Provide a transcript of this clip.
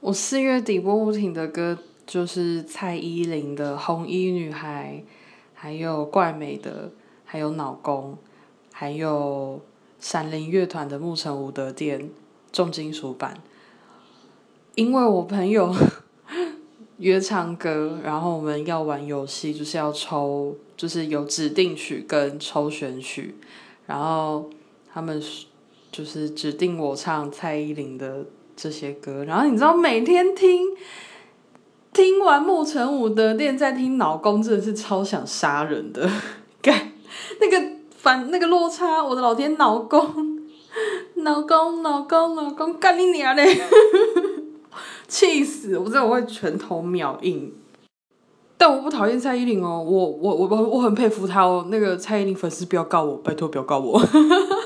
我四月底播不停的歌就是蔡依林的《红衣女孩》，还有怪美的，还有脑公，还有闪灵乐团的《牧城武德殿》重金属版。因为我朋友 约唱歌，然后我们要玩游戏，就是要抽，就是有指定曲跟抽选曲，然后他们就是指定我唱蔡依林的。这些歌，然后你知道每天听，听完木城武的店，在听老公，真的是超想杀人的，干那个反那个落差，我的老天，老公，老公，老公，老公，干你娘嘞！气死！我真的会拳头秒硬。但我不讨厌蔡依林哦，我我我我我很佩服她哦。那个蔡依林粉丝不要告我，拜托不要告我。